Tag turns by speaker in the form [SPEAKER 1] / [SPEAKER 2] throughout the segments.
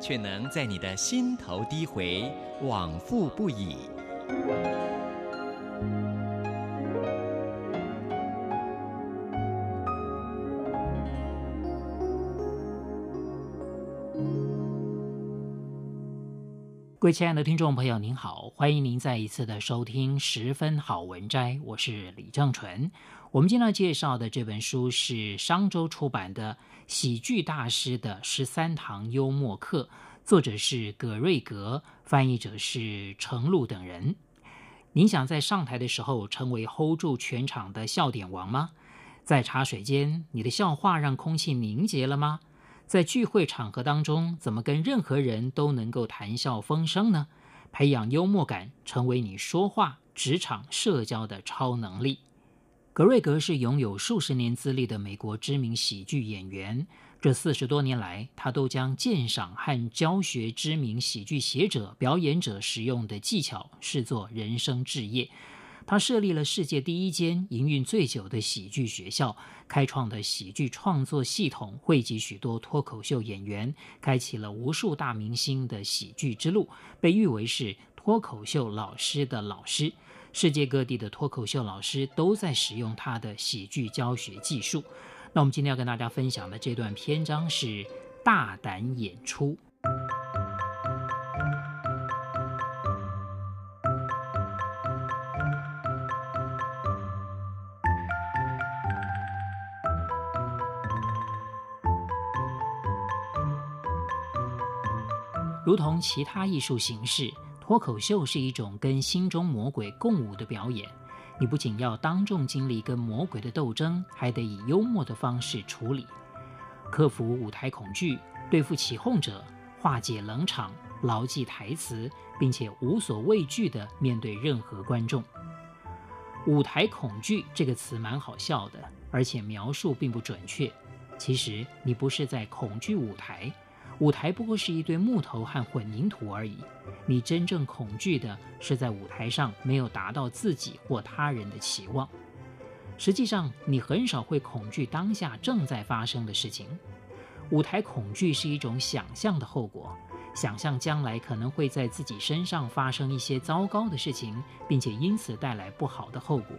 [SPEAKER 1] 却能在你的心头低回，往复不已。
[SPEAKER 2] 各位亲爱的听众朋友，您好，欢迎您再一次的收听《十分好文摘》，我是李正纯。我们今天要介绍的这本书是商周出版的《喜剧大师的十三堂幽默课》，作者是葛瑞格，翻译者是程璐等人。您想在上台的时候成为 hold 住全场的笑点王吗？在茶水间，你的笑话让空气凝结了吗？在聚会场合当中，怎么跟任何人都能够谈笑风生呢？培养幽默感，成为你说话、职场、社交的超能力。格瑞格是拥有数十年资历的美国知名喜剧演员。这四十多年来，他都将鉴赏和教学知名喜剧写者、表演者使用的技巧视作人生志业。他设立了世界第一间营运最久的喜剧学校，开创的喜剧创作系统汇集许多脱口秀演员，开启了无数大明星的喜剧之路，被誉为是脱口秀老师的老师。世界各地的脱口秀老师都在使用他的喜剧教学技术。那我们今天要跟大家分享的这段篇章是大胆演出。如同其他艺术形式，脱口秀是一种跟心中魔鬼共舞的表演。你不仅要当众经历跟魔鬼的斗争，还得以幽默的方式处理，克服舞台恐惧，对付起哄者，化解冷场，牢记台词，并且无所畏惧地面对任何观众。舞台恐惧这个词蛮好笑的，而且描述并不准确。其实你不是在恐惧舞台。舞台不过是一堆木头和混凝土而已。你真正恐惧的是在舞台上没有达到自己或他人的期望。实际上，你很少会恐惧当下正在发生的事情。舞台恐惧是一种想象的后果，想象将来可能会在自己身上发生一些糟糕的事情，并且因此带来不好的后果。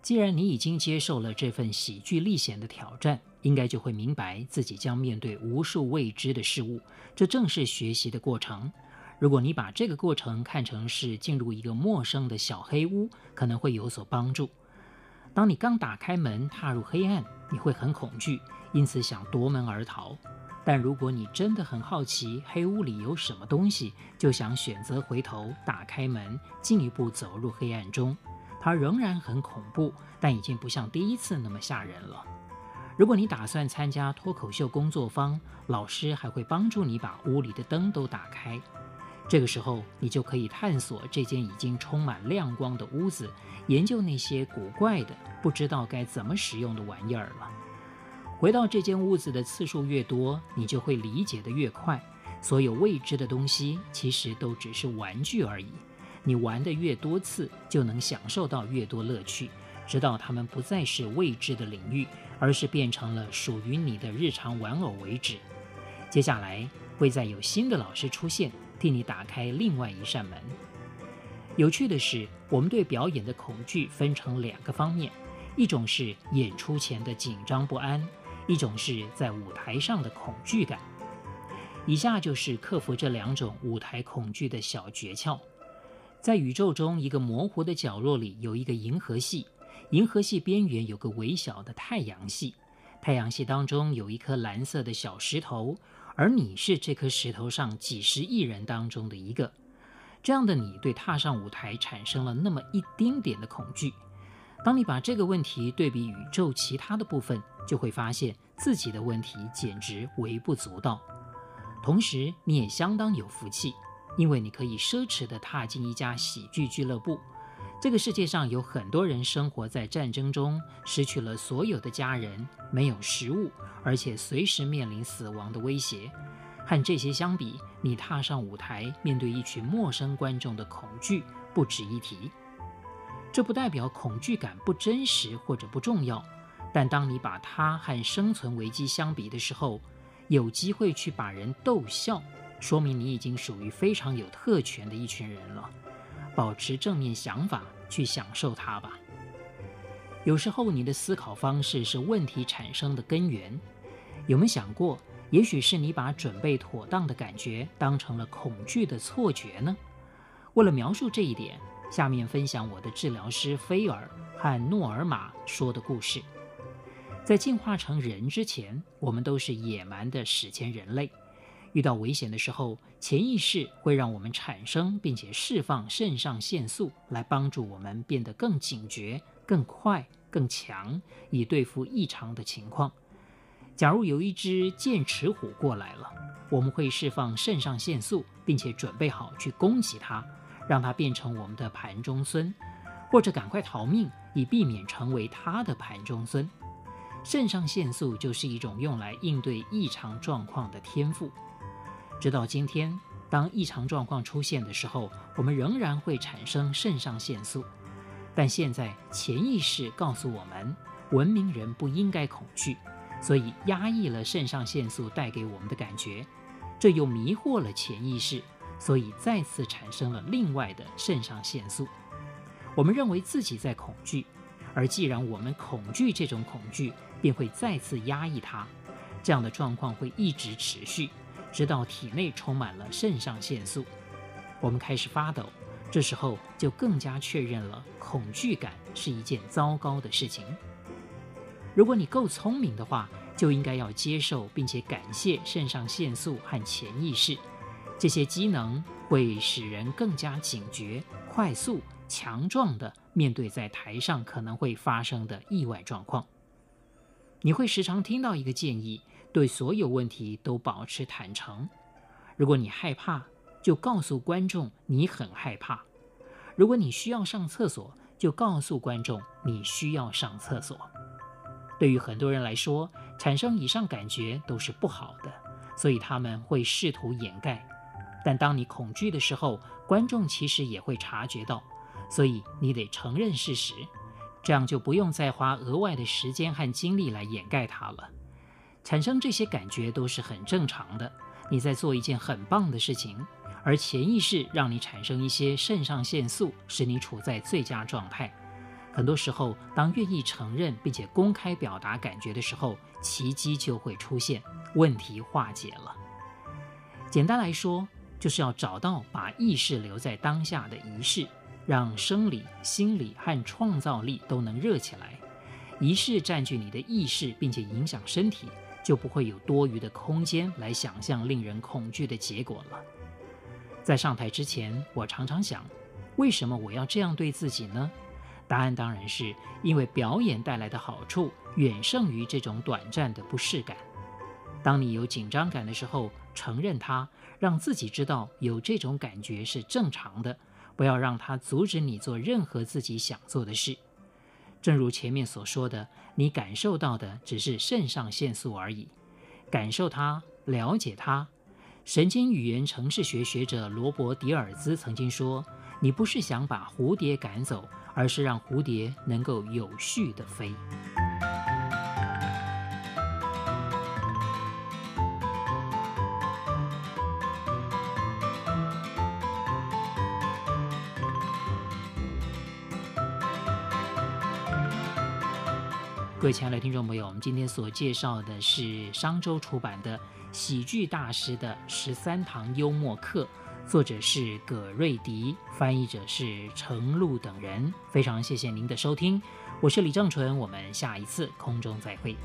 [SPEAKER 2] 既然你已经接受了这份喜剧历险的挑战，应该就会明白自己将面对无数未知的事物，这正是学习的过程。如果你把这个过程看成是进入一个陌生的小黑屋，可能会有所帮助。当你刚打开门踏入黑暗，你会很恐惧，因此想夺门而逃。但如果你真的很好奇黑屋里有什么东西，就想选择回头打开门，进一步走入黑暗中。它仍然很恐怖，但已经不像第一次那么吓人了。如果你打算参加脱口秀工作坊，老师还会帮助你把屋里的灯都打开。这个时候，你就可以探索这间已经充满亮光的屋子，研究那些古怪的、不知道该怎么使用的玩意儿了。回到这间屋子的次数越多，你就会理解得越快。所有未知的东西其实都只是玩具而已。你玩得越多次，就能享受到越多乐趣，直到它们不再是未知的领域，而是变成了属于你的日常玩偶为止。接下来会再有新的老师出现，替你打开另外一扇门。有趣的是，我们对表演的恐惧分成两个方面：一种是演出前的紧张不安，一种是在舞台上的恐惧感。以下就是克服这两种舞台恐惧的小诀窍。在宇宙中一个模糊的角落里，有一个银河系，银河系边缘有个微小的太阳系，太阳系当中有一颗蓝色的小石头，而你是这颗石头上几十亿人当中的一个。这样的你对踏上舞台产生了那么一丁点的恐惧。当你把这个问题对比宇宙其他的部分，就会发现自己的问题简直微不足道。同时，你也相当有福气。因为你可以奢侈地踏进一家喜剧俱乐部。这个世界上有很多人生活在战争中，失去了所有的家人，没有食物，而且随时面临死亡的威胁。和这些相比，你踏上舞台，面对一群陌生观众的恐惧不值一提。这不代表恐惧感不真实或者不重要，但当你把它和生存危机相比的时候，有机会去把人逗笑，说明你已经属于非常有特权的一群人了。保持正面想法，去享受它吧。有时候，你的思考方式是问题产生的根源。有没有想过，也许是你把准备妥当的感觉当成了恐惧的错觉呢？为了描述这一点，下面分享我的治疗师菲尔和诺尔玛说的故事。在进化成人之前，我们都是野蛮的史前人类。遇到危险的时候，潜意识会让我们产生并且释放肾上腺素，来帮助我们变得更警觉、更快、更强，以对付异常的情况。假如有一只剑齿虎过来了，我们会释放肾上腺素，并且准备好去攻击它，让它变成我们的盘中孙，或者赶快逃命，以避免成为它的盘中孙。肾上腺素就是一种用来应对异常状况的天赋。直到今天，当异常状况出现的时候，我们仍然会产生肾上腺素。但现在潜意识告诉我们，文明人不应该恐惧，所以压抑了肾上腺素带给我们的感觉。这又迷惑了潜意识，所以再次产生了另外的肾上腺素。我们认为自己在恐惧，而既然我们恐惧这种恐惧，便会再次压抑它。这样的状况会一直持续。直到体内充满了肾上腺素，我们开始发抖。这时候就更加确认了恐惧感是一件糟糕的事情。如果你够聪明的话，就应该要接受并且感谢肾上腺素和潜意识，这些机能会使人更加警觉、快速、强壮地面对在台上可能会发生的意外状况。你会时常听到一个建议。对所有问题都保持坦诚。如果你害怕，就告诉观众你很害怕；如果你需要上厕所，就告诉观众你需要上厕所。对于很多人来说，产生以上感觉都是不好的，所以他们会试图掩盖。但当你恐惧的时候，观众其实也会察觉到，所以你得承认事实，这样就不用再花额外的时间和精力来掩盖它了。产生这些感觉都是很正常的。你在做一件很棒的事情，而潜意识让你产生一些肾上腺素，使你处在最佳状态。很多时候，当愿意承认并且公开表达感觉的时候，奇迹就会出现，问题化解了。简单来说，就是要找到把意识留在当下的仪式，让生理、心理和创造力都能热起来。仪式占据你的意识，并且影响身体。就不会有多余的空间来想象令人恐惧的结果了。在上台之前，我常常想，为什么我要这样对自己呢？答案当然是因为表演带来的好处远胜于这种短暂的不适感。当你有紧张感的时候，承认它，让自己知道有这种感觉是正常的，不要让它阻止你做任何自己想做的事。正如前面所说的，你感受到的只是肾上腺素而已。感受它，了解它。神经语言程式学学者罗伯·迪尔兹曾经说：“你不是想把蝴蝶赶走，而是让蝴蝶能够有序地飞。”各位亲爱的听众朋友，我们今天所介绍的是商周出版的《喜剧大师的十三堂幽默课》，作者是葛瑞迪，翻译者是程璐等人。非常谢谢您的收听，我是李正淳，我们下一次空中再会。